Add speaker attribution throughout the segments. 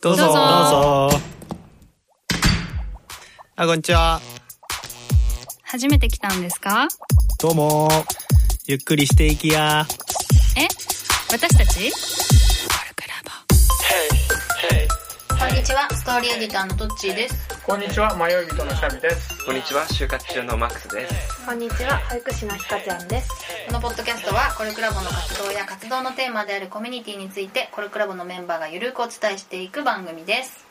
Speaker 1: どうぞ。
Speaker 2: どうぞ。
Speaker 1: どうぞあこんにちは。
Speaker 2: 初めて来たんですか？
Speaker 1: どうも。ゆっくりしていきや。
Speaker 2: え？私たち？
Speaker 3: こんにちは、ストーリーエディターのトッチーです。
Speaker 4: こんにちは、迷い人のシャビです。
Speaker 5: こんにちは、就活中のマックスです。
Speaker 6: こんにちは、保育士のひかちゃんです。
Speaker 3: このポッドキャストは、コルクラボの活動や活動のテーマであるコミュニティについて、コルクラボのメンバーがゆるくお伝えしていく番組です。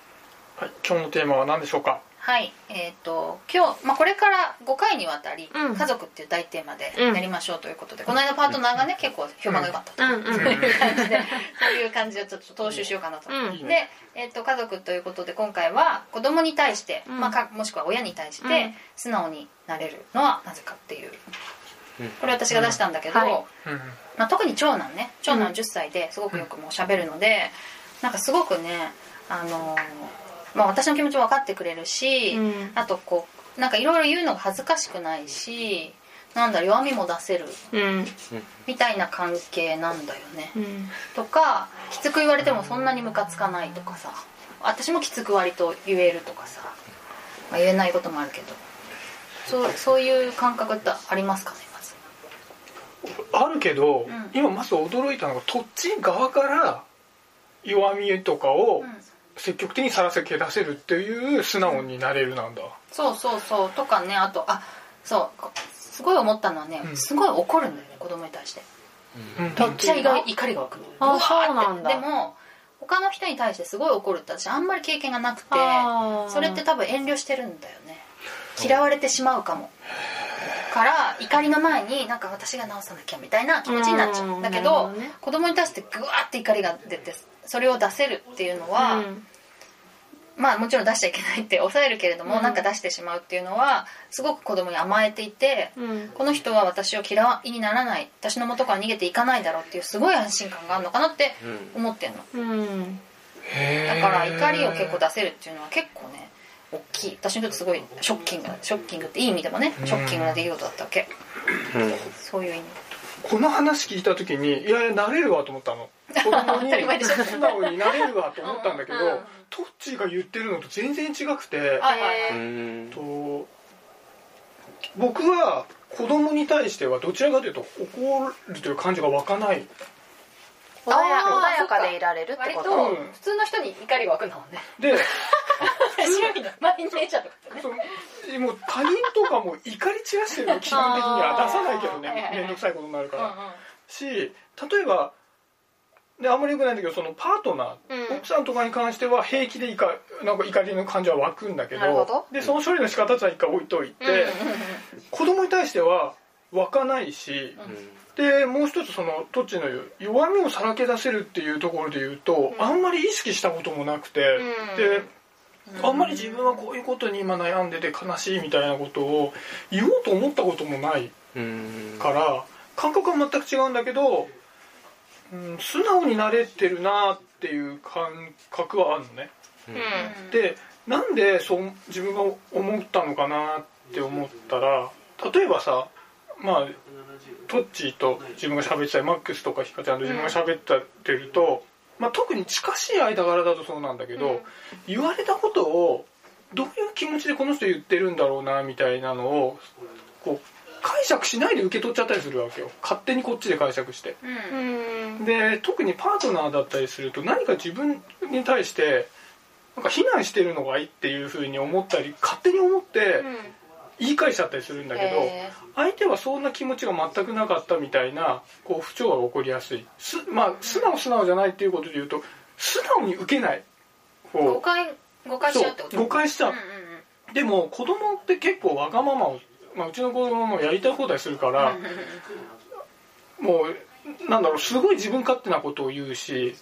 Speaker 4: はい、今日のテーマは何でしょうか？
Speaker 3: はい、えっ、と、今日、まあ、これから5回にわたり、
Speaker 6: うん。
Speaker 3: 家族っていう大テーマで
Speaker 6: うん。
Speaker 3: やりましょうということで、この間パートナーがね、結構評判が良かったと。
Speaker 6: うんうん。
Speaker 3: そういう感じで、そういう感じをちょっと踏襲しようかなと。
Speaker 6: うん。
Speaker 3: で、えっと家族ということで今回は子供に対して、
Speaker 6: うん。
Speaker 3: まあ、かもしくは親に対して
Speaker 6: うん。
Speaker 3: 素直になれるのはなぜかっていう、
Speaker 5: うん
Speaker 3: これ私が出したんだけど、
Speaker 6: うんはい。
Speaker 4: うん。
Speaker 3: まあ、特に長男ね。長男
Speaker 6: うん。
Speaker 3: 10歳ですごくよくもう喋るので、なんかすごくねあのーまあ、私の気持ちも分かってくれるし、
Speaker 6: うん。
Speaker 3: あとこうなんかいろいろ言うのが恥ずかしくないしなんだろう弱みも出せる
Speaker 6: うん。
Speaker 3: みたいな関係なんだよね。
Speaker 6: うん。
Speaker 3: とかきつく言われてもそんなにムカつかないとかさ。私もきつく割と言えるとかさ、まあ、言えないこともあるけどそうそういう感覚ってありますかねまず。
Speaker 4: あるけど、
Speaker 3: ん。
Speaker 4: 今まず驚いたのが、こっち側から弱みとかを
Speaker 3: うん。
Speaker 4: 積極的にさらせけ出せるっていう素直になれるなんだ。
Speaker 3: そうそうそう。とかねあとあそうこすごい思ったのはね、
Speaker 4: うん。
Speaker 3: すごい怒るんだよね子供に対して。
Speaker 4: うん。
Speaker 3: めっちゃ意外怒りが湧くの。
Speaker 6: あそうなんだ。
Speaker 3: でも他の人に対してすごい怒るって私あんまり経験がなくてそれって多分遠慮してるんだよね嫌われてしまうかも。から怒りの前になんか私が直さなきゃみたいな気持ちになっちゃ
Speaker 6: う。
Speaker 3: うん。だけど
Speaker 6: どね。
Speaker 3: 子供に対してグワーって怒りが出てそれを出せるっていうのは、
Speaker 6: うん。
Speaker 3: まあもちろん出しちゃいけないって抑えるけれども、
Speaker 6: うん。
Speaker 3: なんか出してしまうっていうのはすごく子供に甘えていて、
Speaker 6: うん。
Speaker 3: この人は私を嫌いにならない私の元から逃げていかないだろうっていうすごい安心感があるのかなって
Speaker 5: うん。
Speaker 3: 思ってんの。
Speaker 6: うん。
Speaker 3: だから怒りを結構出せるっていうのは結構ね大きい。私にとってすごいショッキングショッキングっていい意味でもねショッキングな出来事だったわけ。
Speaker 5: うん。
Speaker 3: そういう意味。
Speaker 4: この話聞いた時に、いやいや、なれるわと思ったの。子供に素直になれるわと思ったんだけど、
Speaker 3: うんうん
Speaker 4: トッチーが言ってるのと全然違くて。と僕は子供に対してはどちらかというと怒るという感じが湧かない。
Speaker 6: 穏や
Speaker 3: あー
Speaker 6: 穏やかでいられるって
Speaker 3: 割
Speaker 6: こと？と
Speaker 4: うん
Speaker 3: 普通の人に怒りが湧くんだもんね。
Speaker 4: で
Speaker 3: 満員電車とかね
Speaker 4: そのもう他人とかも怒り散らしてるの基本的には出さないけどね。面倒くさいことになるから、
Speaker 3: うんうん
Speaker 4: し例えばであんまりよくないんだけどそのパートナー、
Speaker 6: うん。
Speaker 4: 奥さんとかに関しては平気で怒なんか怒りの感情は湧くんだけどでその処理の仕方は一回置いといて、
Speaker 3: うん。うんうん
Speaker 4: 子供に対しては湧かないし、でもう一つそのトッチの言う弱みをさらけ出せるっていうところで言うと、あんまり意識したこともなくて、
Speaker 6: うん。
Speaker 4: であんまり自分はこういうことに今悩んでて悲しいみたいなことを言おうと思ったこともない
Speaker 5: うん。
Speaker 4: から感覚は全く違うんだけど、うん、素直になれてるなっていう感覚はあるのね。
Speaker 6: うん。
Speaker 4: でなんでそう自分が思ったのかなって思ったら例えばさまあトッチーと自分が喋ってたりマックスとかヒカちゃんと自分が喋ってると、まあ、特に近しい間柄だとそうなんだけど、言われたことをどういう気持ちでこの人言ってるんだろうなみたいなのをこう解釈しないで受け取っちゃったりするわけよ勝手にこっちで解釈して。
Speaker 3: うん
Speaker 6: うん。
Speaker 4: で特にパートナーだったりすると何か自分に対してなんか非難してるのがいいっていうふうに思ったり勝手に思って言い返しちゃったりするんだけど
Speaker 3: へ
Speaker 4: 相手はそんな気持ちが全くなかったみたいなこう不調が起こりやすい。すまあ素直素直じゃないっていうことで言うと素直に受けないこ
Speaker 3: 誤解誤解しちゃうってこと？
Speaker 4: 誤解しちゃう。でも子供って結構わがままを、まあ、うちの子供もやりたい放題するから、もうなんだろうすごい自分勝手なことを言うし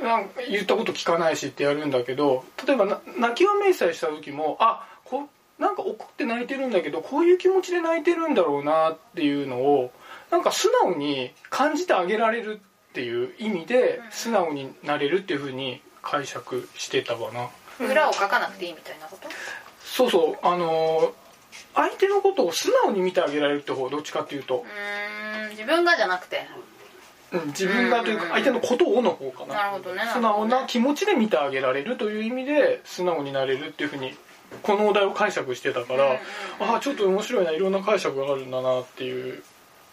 Speaker 4: なんか言ったこと聞かないしってやるんだけど例えばな泣きわめいさえした時もあこなんか怒って泣いてるんだけどこういう気持ちで泣いてるんだろうなっていうのをなんか素直に感じてあげられるっていう意味で素直になれるっていうふうに解釈してたかな。
Speaker 3: 裏を書かなくていいみたいなこと？
Speaker 4: そうそう。あのー相手のことを素直に見てあげられるって方どっちかっていうと。
Speaker 3: うーん自分がじゃなくて。
Speaker 4: うん自分がというか相手のことをの方かな。
Speaker 3: なるほどね。
Speaker 4: 素直な気持ちで見てあげられるという意味で素直になれるっていうふうにこのお題を解釈してたから、ああちょっと面白いないろんな解釈があるんだなっていう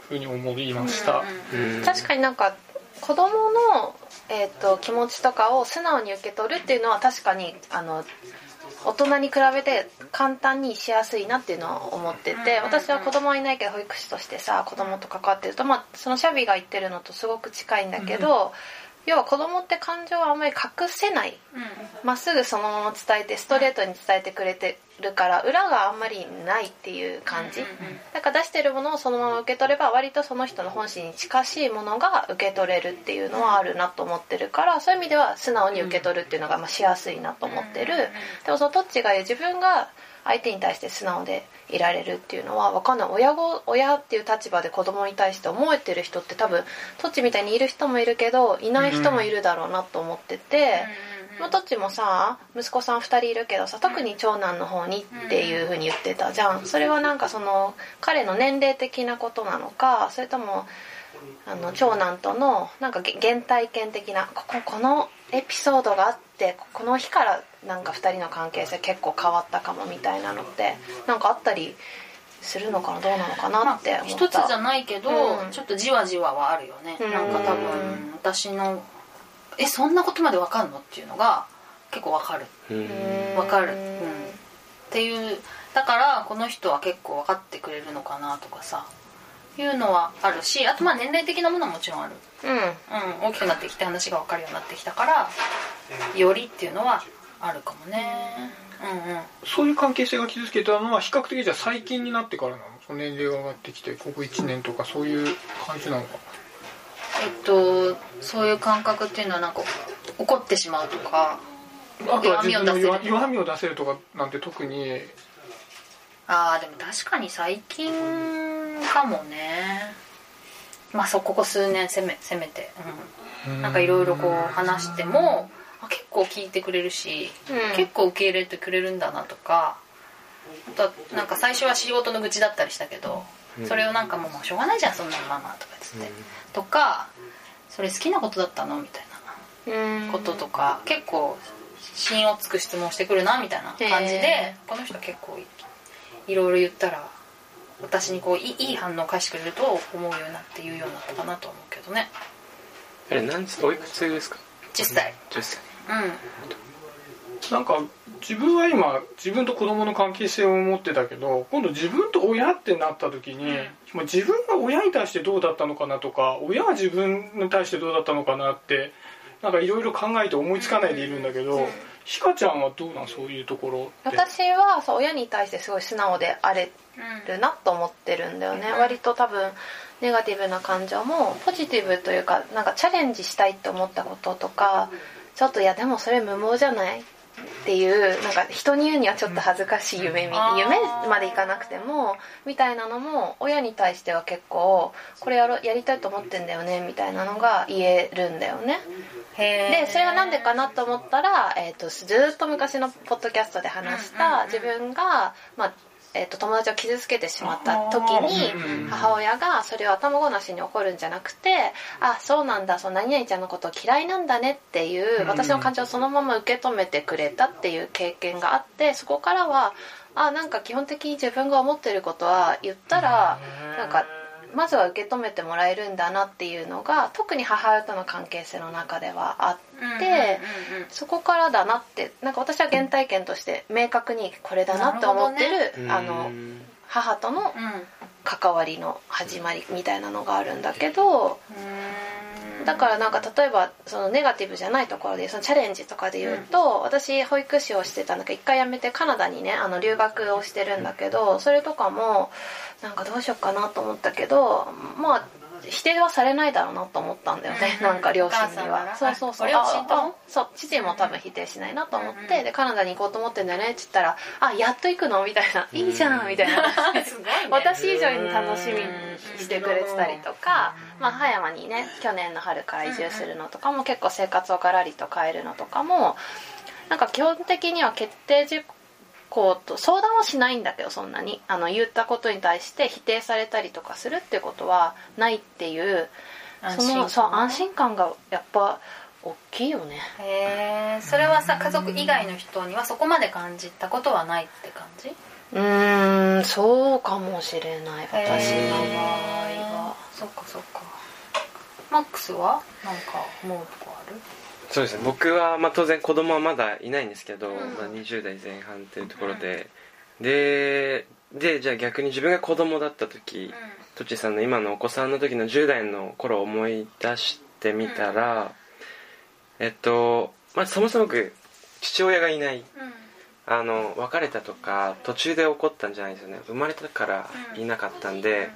Speaker 4: ふうに思いました、
Speaker 5: うん
Speaker 6: 確かになんか子供のえー、と気持ちとかを素直に受け取るっていうのは確かにあの大人に比べて簡単にしやすいなっていうのは思ってて私は子供はいないけど保育士としてさ子供と関わってると、まあ、そのシャビが言ってるのとすごく近いんだけど、要は子供って感情をあんまり隠せない。まっすぐそのまま伝えてストレートに伝えてくれてるから裏があんまりないっていう感じ。だから出してるものをそのまま受け取れば割とその人の本心に近しいものが受け取れるっていうのはあるなと思ってるからそういう意味では素直に受け取るっていうのがまあしやすいなと思ってる。でもそのトッチが言う自分が相手に対して素直でいられるっていうのは分かんない。親御親っていう立場で子供に対して思えてる人って多分トッチみたいにいる人もいるけどいない人もいるだろうなと思ってて。まあ、どっちもさ息子さん2人いるけどさ特に長男の方にっていう風に言ってた。じゃん。それはなんかその彼の年齢的なことなのかそれともあの長男とのなんかげ原体験的なこここのエピソードがあってこの日からなんか2人の関係性結構変わったかもみたいなのってなんかあったりするのかな？どうなのかなって思った、
Speaker 3: 一つじゃないけど、
Speaker 6: うん。
Speaker 3: ちょっとじわじわはあるよね、
Speaker 6: うん。
Speaker 3: なんか多分私の「えそんなことまでわかんの?」っていうのが結構わかる。
Speaker 5: うん
Speaker 3: わかる、うん、っていうだからこの人は結構分かってくれるのかなとかさ。いうのはあるしあとまあ年齢的なものはもちろんある、
Speaker 6: うん。
Speaker 3: うん、大きくなってきて話が分かるようになってきたからよりっていうのはあるかもね。うんうん。
Speaker 4: そういう関係性が築けたのは比較的じゃあ最近になってからなの？その年齢が上がってきてここ1年とかそういう感じなのか
Speaker 3: えっとそういう感覚っていうのはなんか怒ってしまうとか
Speaker 4: なあとは自分の弱
Speaker 3: 弱みを出せる
Speaker 4: 弱みを出せるとかなんて特に。
Speaker 3: ああでも確かに最近かもね。まあそうここ数年せめせめて、うん、なんかいろいろこう話してもあ結構聞いてくれるし、
Speaker 6: うん。
Speaker 3: 結構受け入れてくれるんだなとか。あとはなんか最初は仕事の愚痴だったりしたけど、それをなんかもうもうしょうがないじゃんそんなのママとかつって、とかそれ好きなことだったのみたい
Speaker 6: うん。
Speaker 3: なこととか、結構芯をつく質問してくるなみたいな感じ
Speaker 6: へ
Speaker 3: でこの人結構いいろいろ言ったら私にこういい反応を返してくれると思うようになって言うようになったかなと思うけどね。
Speaker 5: あれ何歳おいくつですか
Speaker 3: ？10歳
Speaker 5: 10歳
Speaker 3: うん
Speaker 4: なんか自分は今自分と子供の関係性を持ってたけど今度自分と親ってなった時に、まあ自分が親に対してどうだったのかなとか親は自分に対してどうだったのかなってなんかいろいろ考えて思いつかないでいるんだけど、ひかちゃんはどうなん？そういうところって。
Speaker 6: 私はそう親に対してすごい素直であれるなと思ってるんだよね、割と多分ネガティブな感情もポジティブというかなんかチャレンジしたいって思ったこととかちょっといやでもそれ無謀じゃない？っていうなんか人に言うにはちょっと恥ずかしい夢み、
Speaker 3: あー
Speaker 6: 夢までいかなくてもみたいなのも親に対しては結構これやろやりたいと思ってんだよねみたいなのが言えるんだよね。
Speaker 3: へ
Speaker 6: でそれはなんでかなと思ったら、えー、とずーっと昔のポッドキャストで話した自分が、まあえー、と友達を傷つけてしまった時に
Speaker 4: うん
Speaker 6: 母親がそれを頭ごなしに怒るんじゃなくてあそうなんだその何々ちゃんのことを嫌いなんだねっていう
Speaker 4: うん。
Speaker 6: 私の感情をそのまま受け止めてくれたっていう経験があってそこからはあなんか基本的に自分が思ってることは言ったらなんかまずは受け止めてもらえるんだなっていうのが特に母親との関係性の中ではあってそこからだなってなんか私は原体験として明確にこれだなって思ってるあの
Speaker 5: うん。
Speaker 6: 母との関わりの始まりみたいなのがあるんだけどだからなんか例えばそのネガティブじゃないところでそのチャレンジとかで言うと、私保育士をしてたんだけど一回辞めてカナダにねあの留学をしてるんだけどそれとかもなんかどうしようかなと思ったけどまあ否定はされないだろうなと思ったんだよね、
Speaker 3: うん。
Speaker 6: なんか両親には。そうそうそう。
Speaker 3: 両親と
Speaker 6: そう。父も多分否定しないなと思って、
Speaker 3: うん
Speaker 6: でカナダに行こうと思ってんだよねって言ったら「あやっと行くの?」みたいな「いいじゃん」みたいな。
Speaker 3: すごいね。
Speaker 6: 私以上に楽しみにしてくれてたりとか、まあ、葉山にね去年の春から移住するのとかも結構生活をガラリと変えるのとかもなんか基本的には決定事項と相談はしないんだけどそんなに。あの言ったことに対して否定されたりとかするっていうことはないっていう
Speaker 3: 安心
Speaker 6: そのそう安心感がやっぱ大きいよね。
Speaker 3: へえそれはさ家族以外の人にはそこまで感じたことはないって感じ？
Speaker 6: うーんそうかもしれない。私。の場合は
Speaker 3: そっかそっか。マックスは？なんか思うとこある？
Speaker 5: そうですね。僕は、まあ、当然子供はまだいないんですけど、
Speaker 3: ん。
Speaker 5: まあ、20代前半っていうところで、ででじゃあ逆に自分が子供だった時、とちさんの今のお子さんの時の10代の頃を思い出してみたら、えっと、まあ、そもそも僕父親がいない。あの別れたとか途中で起こったんじゃないですよね。生まれたからいなかったんで、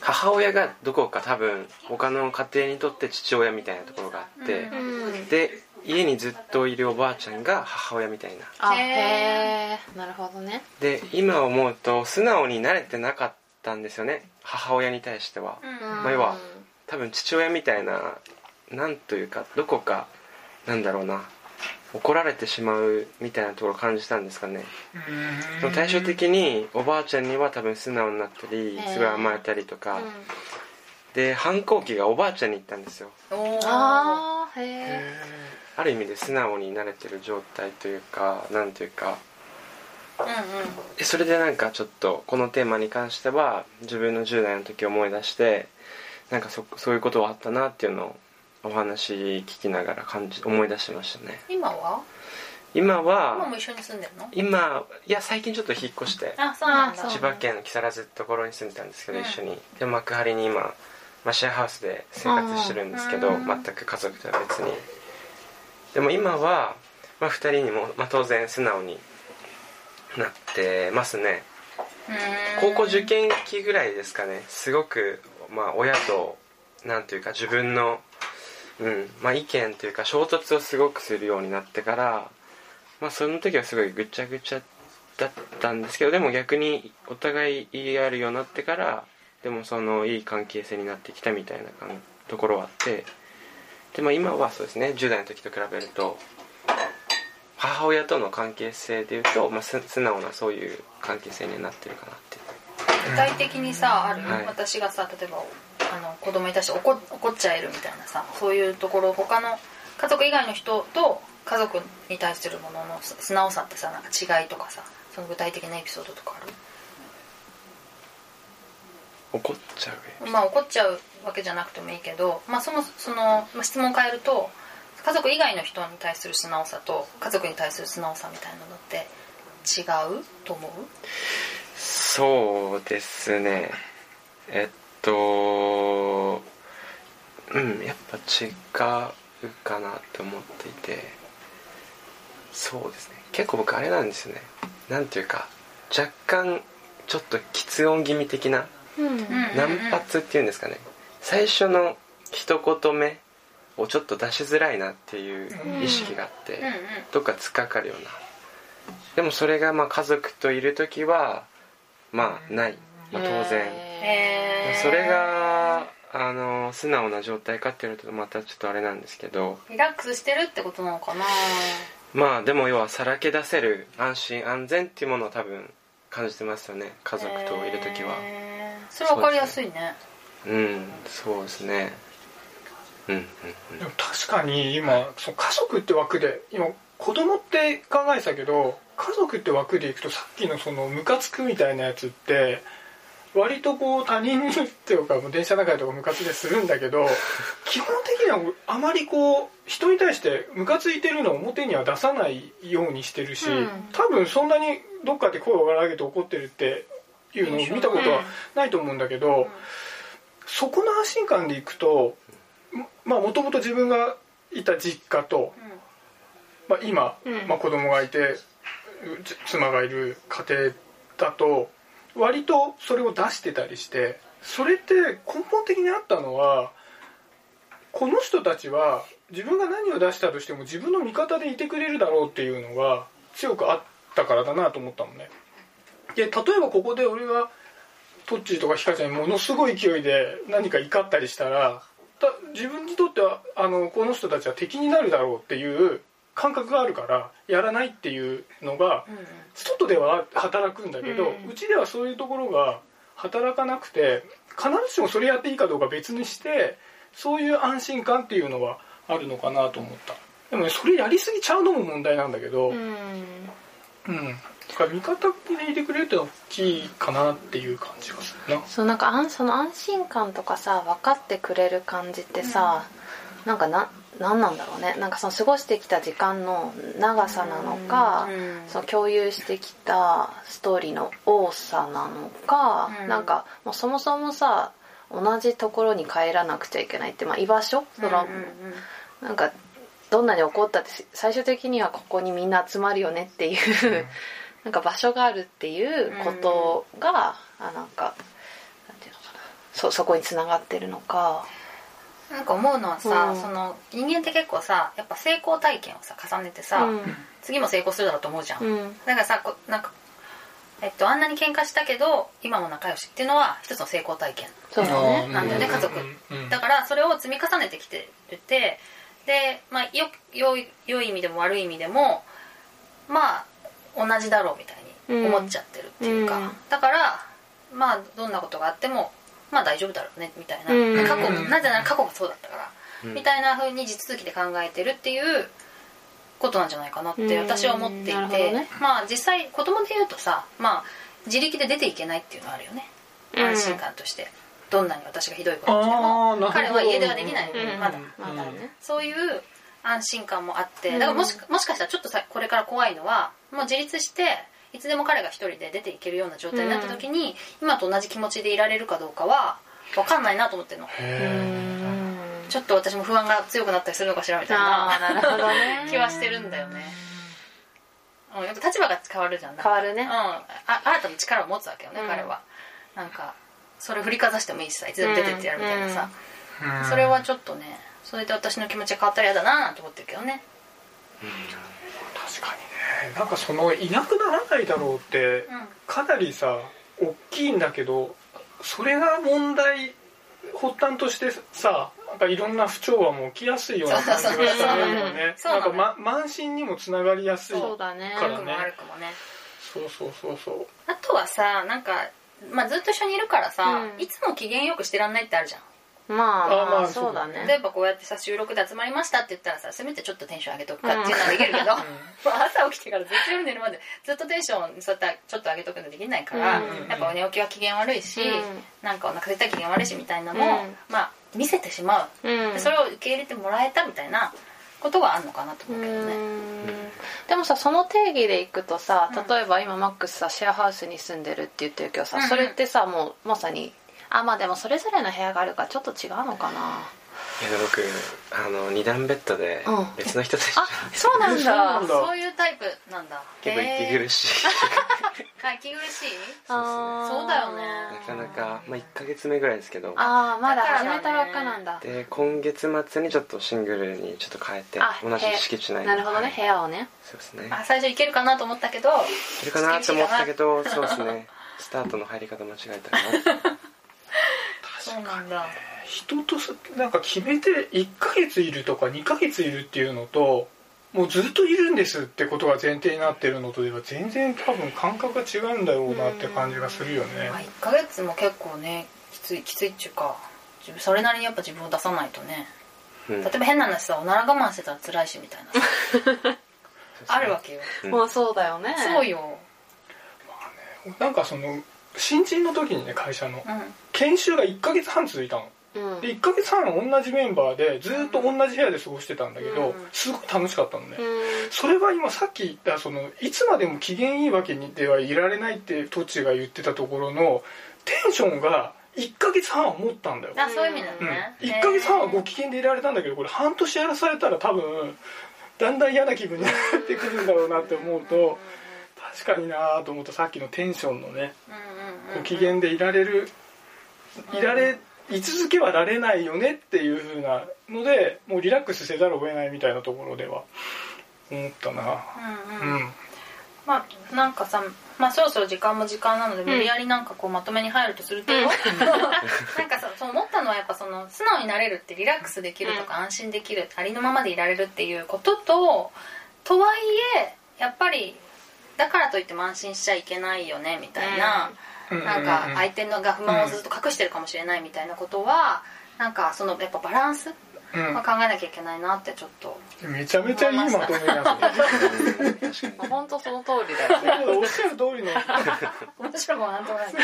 Speaker 5: 母親がどこか多分他の家庭にとって父親みたいなところがあって、
Speaker 6: うん。
Speaker 5: で家にずっといるおばあちゃんが母親みたいな。
Speaker 6: あ
Speaker 3: へ
Speaker 6: へえなるほどね。
Speaker 5: で今思うと素直になれてなかったんですよね。母親に対しては、まあ要は多分父親みたいななんというかどこかなんだろうな怒られてしまうみたいなところを感じたんですかね。その対照的におばあちゃんには多分素直になったりすごい甘えたりとか、
Speaker 6: うん。
Speaker 5: で反抗期がおばあちゃんに行ったんですよ。
Speaker 6: ああへえ
Speaker 5: ある意味で素直になれてる状態というかなんというか。
Speaker 3: うんうん。
Speaker 5: でそれでなんかちょっとこのテーマに関しては自分の10代の時を思い出してなんかそそういうことはあったなっていうのをお話聞きながら感じ思い出しましたね。
Speaker 3: 今は？
Speaker 5: 今
Speaker 3: 今
Speaker 5: は
Speaker 3: も一緒に住んでるの？
Speaker 5: 今いや最近ちょっと引っ越して
Speaker 3: あそうなんだ。
Speaker 5: 千葉県の木更津ってところに住んでたんですけど、
Speaker 3: うん。
Speaker 5: 一緒に。で幕張に今、まあ、シェアハウスで生活してるんですけど、
Speaker 3: うん。
Speaker 5: 全く家族とは別に。でも今は、まあ、2人にも、まあ、当然素直になってますね。高校受験期ぐらいですかね。すごく、まあ、親となんというか自分の、うん。まあ、意見というか衝突をすごくするようになってから、まあ、その時はすごいぐちゃぐちゃだったんですけどでも逆にお互い言い合えるようになってからでもそのいい関係性になってきたみたいな感ところはあってで、まあ、今はそうですね10代の時と比べると母親との関係性でいうと、まあ、す素直なそういう関係性にはなってるかなって
Speaker 3: 具体的にさある、
Speaker 5: はい。
Speaker 3: 私がさ例えばあの子供に対して怒怒っちゃえるみたいなさそういうところ他の家族以外の人と家族に対するものの素素直さってさなんか違いとかさその具体的なエピソードとかある？
Speaker 5: 怒っちゃう
Speaker 3: まあ怒っちゃうわけじゃなくてもいいけど、まあ、そのその、まあ、質問を変えると家族以外の人に対する素直さと家族に対する素直さみたいなのって違うと思う？
Speaker 5: そうですね。えっとうんやっぱ違うかなって思っていて。そうですね。結構僕あれなんですよね。なんていうか若干ちょっと喫音気味的な
Speaker 6: うん。
Speaker 5: 難発っていうんですかね。最初の一言目をちょっと出しづらいなっていう意識があって、どっか突っかかるような。でもそれがまあ家族といる時はまあない、まあ、当然、それがあの素直な状態かっていうとまたちょっとあれなんですけど
Speaker 3: リラックスしてるってことなのかな？
Speaker 5: まあでも要はさらけ出せる安心安全っていうものを多分感じてますよね家族といる時は。
Speaker 3: それ分かりやすいね。
Speaker 5: うんそうですね。うんうんうん。
Speaker 4: でも確かに今その家族って枠で今子供って考えてたけど家族って枠でいくとさっきのそのムカつくみたいなやつって割とこう他人にっていうか電車の中とかムカついでするんだけど 基本的にはあまりこう人に対してムカついてるのを表には出さないようにしてるし、
Speaker 6: うん。
Speaker 4: 多分そんなにどっかで声を荒げて怒ってるっていうのを見たことはないと思うんだけど、そこの安心感でいくとまあもともと自分がいた実家と、まあ、今、
Speaker 6: うん。
Speaker 4: まあ、子供がいて妻がいる家庭だと割とそれを出してたりしてそれって根本的にあったのはこの人たちは自分が何を出したとしても自分の味方でいてくれるだろうっていうのが強くあったからだなと思ったのね。で例えばここで俺がトッチーとかヒカちゃんにものすごい勢いで何か怒ったりしたらだ自分にとってはあのこの人たちは敵になるだろうっていう感覚があるからやらないっていうのが
Speaker 3: うん。うん
Speaker 4: 外では働くんだけど、
Speaker 6: う
Speaker 4: うんちではそういうところが働かなくて必ずしもそれやっていいかどうか別にしてそういう安心感っていうのはあるのかなと思った。でもねそれやりすぎちゃうのも問題なんだけど
Speaker 6: うん。
Speaker 4: うん。だから味方にいてくれるって大きいかなっていう感じがするな。
Speaker 6: そうなんかあんその安心感とかさ分かってくれる感じってさ、なんかな何なんだろうね。なんかその過ごしてきた時間の長さなのか、
Speaker 3: うん。
Speaker 6: その共有してきたストーリーの多さなのか、
Speaker 3: うん。
Speaker 6: なんかもうそもそもさ同じところに帰らなくちゃいけないって、まあ、居場所？その、
Speaker 3: うんうんうん。
Speaker 6: なんかどんなに怒ったって最終的にはここにみんな集まるよねっていう、なんか場所があるっていうことが、あなんかなんていうのかな。そそこにつながってるのか。
Speaker 3: なんか思うのはさ、
Speaker 6: う。ん
Speaker 3: その人間って結構さやっぱ成功体験をさ重ねてさ、
Speaker 6: うん。
Speaker 3: 次も成功するだろうと思うじゃん、
Speaker 6: うん。
Speaker 3: だからさこなんかえっとあんなに喧嘩したけど今も仲良しっていうのは一つの成功体験。なんだよね家族
Speaker 4: うん
Speaker 3: だからそれを積み重ねてきてるってで、まあ、よよい良い意味でも悪い意味でもまあ同じだろうみたいに思っちゃってるっていうか、
Speaker 6: うん。
Speaker 3: だからまあどんなことがあってもまあ大丈夫だろうねみたいな、
Speaker 6: うん。
Speaker 3: 過去なぜなら過去がそうだったから、
Speaker 5: うん。
Speaker 3: みたいな風に地続きで考えてるっていうことなんじゃないかなって私は思っていて、
Speaker 6: ね。
Speaker 3: まあ実際子供で言うとさまあ自力で出ていけないっていうのはあるよね。
Speaker 6: うん。
Speaker 3: 安心感として、どんなに私がひどいことをして
Speaker 4: あ
Speaker 3: も彼は家ではできない、
Speaker 6: うん。
Speaker 3: まだ。
Speaker 6: まだね。
Speaker 3: そういう安心感もあって。
Speaker 6: うん。
Speaker 3: だからもしもしかしたらちょっとさこれから怖いのはもう自立していつでも彼が一人で出ていけるような状態になった時に、今と同じ気持ちでいられるかどうかは分かんないなと思ってるの。
Speaker 6: う
Speaker 4: へ
Speaker 6: ん。
Speaker 3: ちょっと私も不安が強くなったりするのかしらみたいな
Speaker 6: なるほどね。
Speaker 3: 気はしてるんだよね、うん、やっぱ立場が変わるじゃん
Speaker 6: 変わるね。
Speaker 3: うん、あ新たな力を持つわけよね、
Speaker 6: うん。
Speaker 3: 彼は。なんかそれ振りかざしてもいいしさいつでも出てってやるみたいなさ、
Speaker 4: ー
Speaker 3: それはちょっとねそれで私の気持ちが変わったら嫌だななんて思ってるけどね
Speaker 4: 確かにね。なんかそのいなくならないだろうって
Speaker 3: うん。
Speaker 4: かなりさ大きいんだけどそれが問題発端としてさなんかいろんな不調和も起きやすいような感じがするよね。
Speaker 3: そうそうそう
Speaker 4: なんか、ま、慢心にもつながりやすい
Speaker 6: そうだね。
Speaker 4: からね
Speaker 3: 良くも悪くもね。
Speaker 4: そうそうそうそう。
Speaker 3: あとはさなんか、まあ、ずっと一緒にいるからさ、
Speaker 6: うん。
Speaker 3: いつも機嫌よくしてらんないってあるじゃん
Speaker 6: まあまあ
Speaker 4: あまあ
Speaker 6: そうだね。
Speaker 3: 例えばこうやってさ収録で集まりましたって言ったらさせめてちょっとテンション上げとくかっていうのはできるけど、まあ朝起きてからずっと夜寝るまでずっとテンションそうやってちょっと上げとくのできないから、
Speaker 6: うん。
Speaker 3: やっぱ寝起きは機嫌悪いし、
Speaker 6: うん。
Speaker 3: なんかお腹空いたら機嫌悪いしみたいなのも、
Speaker 6: うん。
Speaker 3: まあ見せてしまう、
Speaker 6: うん。
Speaker 3: でそれを受け入れてもらえたみたいなことはあるのかなと思うけどね、
Speaker 6: うん。でもさその定義でいくとさ
Speaker 3: うん
Speaker 6: 例えば今マックスさシェアハウスに住んでるって言ってるけどさ、
Speaker 3: うんうん。
Speaker 6: それってさもうまさにあまあでもそれぞれの部屋があるからちょっと違うのかな。い
Speaker 5: や僕あの二段ベッドで
Speaker 6: うん。
Speaker 5: 別の人と一緒
Speaker 6: あそうなん
Speaker 4: そうな
Speaker 6: だ
Speaker 4: んだ。
Speaker 3: そういうタイプなんだ。
Speaker 5: 結構息苦
Speaker 3: しい。息苦しい？
Speaker 6: あー。
Speaker 3: そうだよね。
Speaker 5: なかなか、まあ、1ヶ月目ぐらいですけど。
Speaker 6: ああまだ
Speaker 3: だからだね
Speaker 6: 始めたばっかなんだ。
Speaker 5: で今月末にちょっとシングルにちょっと変えて
Speaker 6: あ
Speaker 5: 同じ敷地内に。
Speaker 6: なるほどね
Speaker 5: はい。
Speaker 6: 部屋をね。
Speaker 5: そうですね。
Speaker 3: あ最初いけるかなと思ったけど
Speaker 5: いけるかなって思ったけどそうですね。スタートの入り方間違えたかな
Speaker 3: そうなんだ
Speaker 4: 人とさなんか決めて1ヶ月いるとか2ヶ月いるっていうのともうずっといるんですってことが前提になってるのとでは全然多分感覚が違うんだろうなって感じがするよね。
Speaker 3: まあ、1ヶ月も結構ねきついきついっていうかそれなりにやっぱ自分を出さないとね。
Speaker 5: うん。
Speaker 3: 例えば変な話さおなら我慢してたら辛いしみたいなさ。あるわけよ、
Speaker 5: うん。
Speaker 6: もうそうだよね。
Speaker 3: そうよ、
Speaker 4: なんかその新人の時にね会社の。
Speaker 3: うん、
Speaker 4: 研修が1ヶ月半続いたの。
Speaker 6: うん。
Speaker 4: で1ヶ月半同じメンバーでずっと同じ部屋で過ごしてたんだけど、
Speaker 3: うん。
Speaker 4: すごい楽しかったのね、
Speaker 6: うん。
Speaker 4: それは今さっき言ったそのいつまでも機嫌いいわけにではいられないってトッチが言ってたところのテンションが1ヶ月半は持ったんだよ、
Speaker 3: あそういう意味な
Speaker 4: うん。
Speaker 3: のね、
Speaker 4: 1ヶ月半はご機嫌でいられたんだけどこれ半年やらされたら多分だんだん嫌な気分になってくるんだろうなって思うと確かになと思ったさっきのテンションのね
Speaker 3: うんうんうん。
Speaker 4: ご機嫌でいられるいられ居続けはられないよねっていう風なのでもうリラックスせざるを得ないみたいなところでは思ったな。
Speaker 3: うんうん。
Speaker 4: うん。
Speaker 3: まあなんかさまあそろそろ時間も時間なので無理やりなんかこうまとめに入るとすると、なんかさそう思ったのはやっぱその素直になれるってリラックスできるとか安心できるありのままでいられるっていうことととはいえやっぱりだからといっても安心しちゃいけないよねみたいな、
Speaker 4: ううん
Speaker 3: なんか相手のが不満をずっと隠してるかもしれないみたいなことはなんかそのやっぱバランス
Speaker 4: うん。
Speaker 3: は考えなきゃいけないなってちょっと
Speaker 4: めちゃめちゃいいまとめや
Speaker 6: 本当その通りだよね。
Speaker 4: おっしゃる通りの。い
Speaker 3: 面白くもなんともない。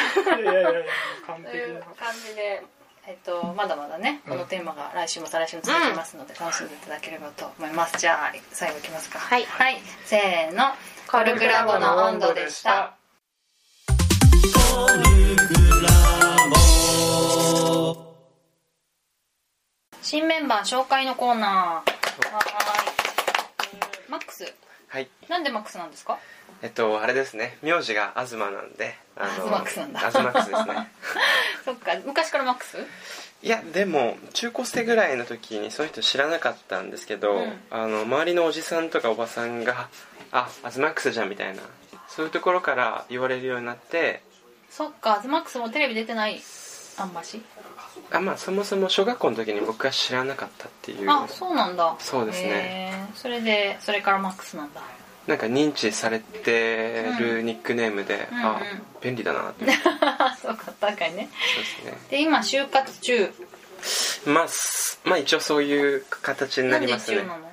Speaker 4: やいやいや完
Speaker 3: という
Speaker 4: 璧な
Speaker 3: 感じで、えっと、まだまだねこのテーマが来週も再来週も続きますので、楽しんでいただければと思います。じゃあ最後いきますか。
Speaker 6: はい。
Speaker 3: はい、せーの。コルクラボの温度でした新メンバー紹介のコーナー。はーい。マックス？
Speaker 5: はい。
Speaker 3: なんでマックスなんですか？
Speaker 5: えっとあれですね。名字が東なんであ
Speaker 3: アズマックスなんだ。
Speaker 5: アズマックスですね。
Speaker 3: そっか。昔からマックス？
Speaker 5: いやでも中高生ぐらいの時にそういう人知らなかったんですけど、
Speaker 3: うん。
Speaker 5: あの周りのおじさんとかおばさんが「あアズマックスじゃん」みたいなそういうところから言われるようになって
Speaker 3: そっかマックスもテレビ出てないあんまし？
Speaker 5: あまあそもそも小学校の時に僕は知らなかったっていう。
Speaker 3: あそうなんだ。
Speaker 5: そうですね。
Speaker 3: それでそれからマックスなんだ。
Speaker 5: なんか認知されてるニックネームで、
Speaker 3: うん。
Speaker 5: あ
Speaker 3: うん。
Speaker 5: 便利だなって。そ う
Speaker 3: そうか確かにね。
Speaker 5: ですね。
Speaker 3: で今就活中。
Speaker 5: まあすまあ一応そういう形になりますね。
Speaker 3: なの？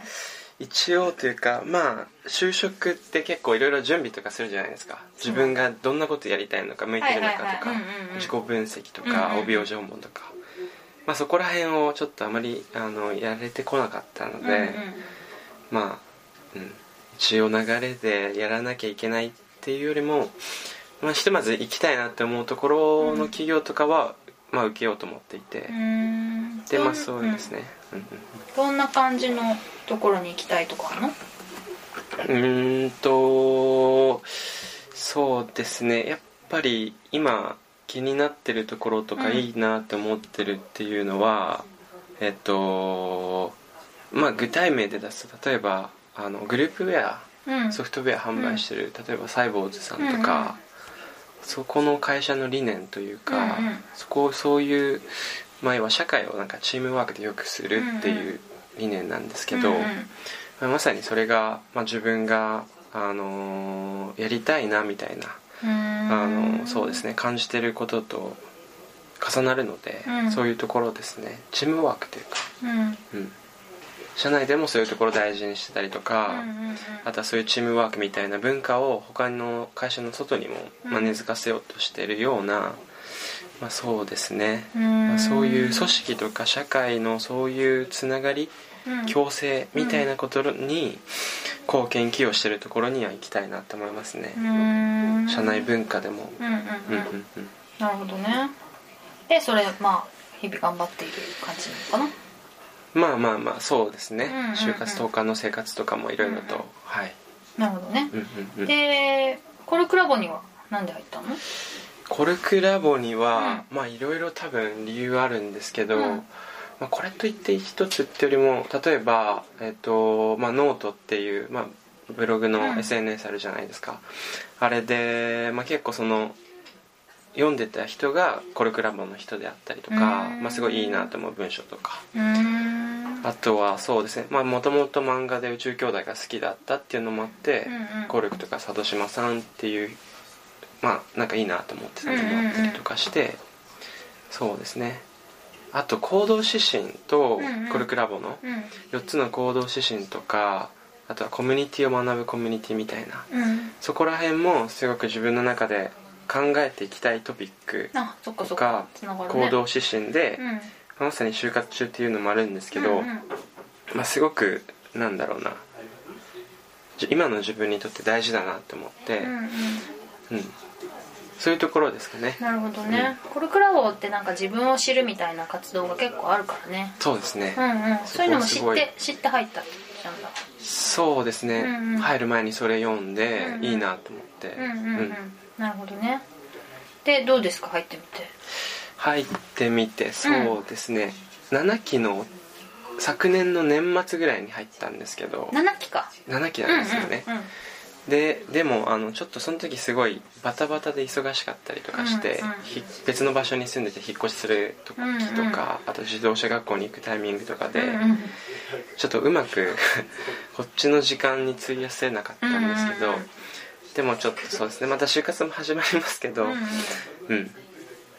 Speaker 5: 一応というかまあ就職って結構いろいろ準備とかするじゃないですか。自分がどんなことやりたいのか向いてるのかとか自己分析と
Speaker 3: うんうん
Speaker 5: か帯状文とか、まあ、そこら辺をちょっとあまりあのやれてこなかったので、
Speaker 3: うんうん。
Speaker 5: まあ、うん、一応流れでやらなきゃいけないっていうよりも、まあ、ひとまず行きたいなって思うところの企業とかは、まあ、受けようと思っていて、でまあそうですね、うん。うん
Speaker 3: どんな感じのところに行きたいとかあるの
Speaker 5: うーんとそうですね。やっぱり今気になってるところとか
Speaker 3: うん
Speaker 5: いいなって思ってるっていうのは、えっとまあ具体名で出すと例えばあのグループウェア
Speaker 3: うん。
Speaker 5: ソフトウェア販売してる、例えばサイボーズさんと
Speaker 3: うんうん。
Speaker 5: か、そこの会社の理念というか、
Speaker 3: うんうん。
Speaker 5: そこそういう、まあ、要は社会をなんかチームワークで良くするっていう理念なんですけど、
Speaker 3: うんうん。
Speaker 5: まあまさにそれが、まあ、自分が、あのーやりたいなみたいな、あのーそうですね感じてることと重なるので、
Speaker 3: うん。
Speaker 5: そういうところですね。チームワークというか、
Speaker 3: うん。
Speaker 5: うん、社内でもそういうところ大事にしてたりとか、あとはそういうチームワークみたいな文化を他の会社の外にも、根付かせようとしているような、まあ、そうですね、まあ、そういう組織とか社会のそういうつながり
Speaker 3: うん。
Speaker 5: 共生みたいなことに貢献寄与してるところには行きたいなと思いますね。社内文化でも、
Speaker 3: なるほどね。でそれまあ日々頑張っている感じなのかな
Speaker 5: まあまあまあそうですね、
Speaker 3: うんうんうん。
Speaker 5: 就活10日の生活とかもいろいろと、
Speaker 3: うんうん。
Speaker 5: はい、
Speaker 3: なるほどね。
Speaker 5: うんうんうん、
Speaker 3: でコルクラボにはなんで入ったの？
Speaker 5: コルクラボには、まあいろいろ多分理由あるんですけど、
Speaker 3: うん。
Speaker 5: まあ、これといって一つってよりも例えば、えっとまあ、ノートっていう、まあ、ブログ
Speaker 3: うん。
Speaker 5: の SNS あるじゃないですか、あれで、まあ、結構その読んでた人がコルクラボの人であったりとか、
Speaker 3: うん。
Speaker 5: まあ、すごいいいなと思う文章とか。あとはそうですね。もともと漫画で宇宙兄弟が好きだったっていうのもあって、
Speaker 3: うんうん。
Speaker 5: コルクとか佐渡島さんっていうまあなんかいいなと思ってたのもあったりとかして、そうですね。あと行動指針と
Speaker 3: うんうん。
Speaker 5: コルクラボの
Speaker 3: うん。
Speaker 5: 4つの行動指針とかあとはコミュニティを学ぶコミュニティみたいな。
Speaker 3: うん。
Speaker 5: そこら辺もすごく自分の中で考えていきたいトピックと
Speaker 3: っか
Speaker 5: 行動指針で、
Speaker 3: うん。
Speaker 5: まさに就活中っていうのもあるんですけど、まあ、すごくなんだろうな。じ今の自分にとって大事だなって思って、
Speaker 3: うん
Speaker 5: そういうところですかね。
Speaker 3: なるほどね、コルクラボってなんか自分を知るみたいな活動が結構あるからね。
Speaker 5: そうですね、
Speaker 3: うんうん。そういうのも知って知って入った
Speaker 5: そうですね、入る前にそれ読んで、いいなと思って、
Speaker 3: うんうんうん、
Speaker 5: うん
Speaker 3: なるほどね。でどうですか？入ってみて。
Speaker 5: 入ってみてそうですね、7期の昨年の年末ぐらいに入ったんですけど。
Speaker 3: 7期か。
Speaker 5: 7期なんですよね、
Speaker 3: うんうんうん。
Speaker 5: ででもあのちょっとその時すごいバタバタで忙しかったりとかして、
Speaker 3: うんうん
Speaker 5: ひ別の場所に住んでて引っ越しする時とか、あと自動車学校に行くタイミングとかで、
Speaker 3: うんうん。
Speaker 5: ちょっとうまく こっちの時間に費やせなかったんですけど、
Speaker 3: うんうんうん
Speaker 5: でもちょっとそうですね。また就活も始まりますけど。
Speaker 3: うんうん。
Speaker 5: うん。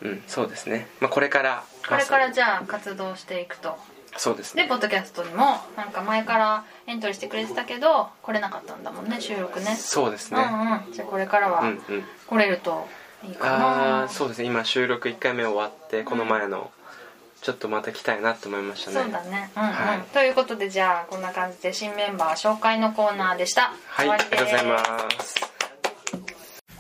Speaker 5: うん。そうですね、まあ、これから。
Speaker 3: これから
Speaker 5: ま
Speaker 3: じゃあ活動していくと。
Speaker 5: さそうですね。
Speaker 3: でポッドキャストにもなんか前からエントリーしてくれてたけど来れなかったんだもんね収録ね。
Speaker 5: そうですね。
Speaker 3: うんうん。じゃあこれからは
Speaker 5: うんうん。
Speaker 3: 来れるといいか
Speaker 5: あ
Speaker 3: な。
Speaker 5: あそうですね。今収録1回目終わってこの前のちょっとまた来たいなと思いましたね。
Speaker 3: そうだね。うんうん、
Speaker 5: はい。
Speaker 3: ということでじゃあこんな感じで新メンバー紹介のコーナーでした。
Speaker 5: はいありがとうございます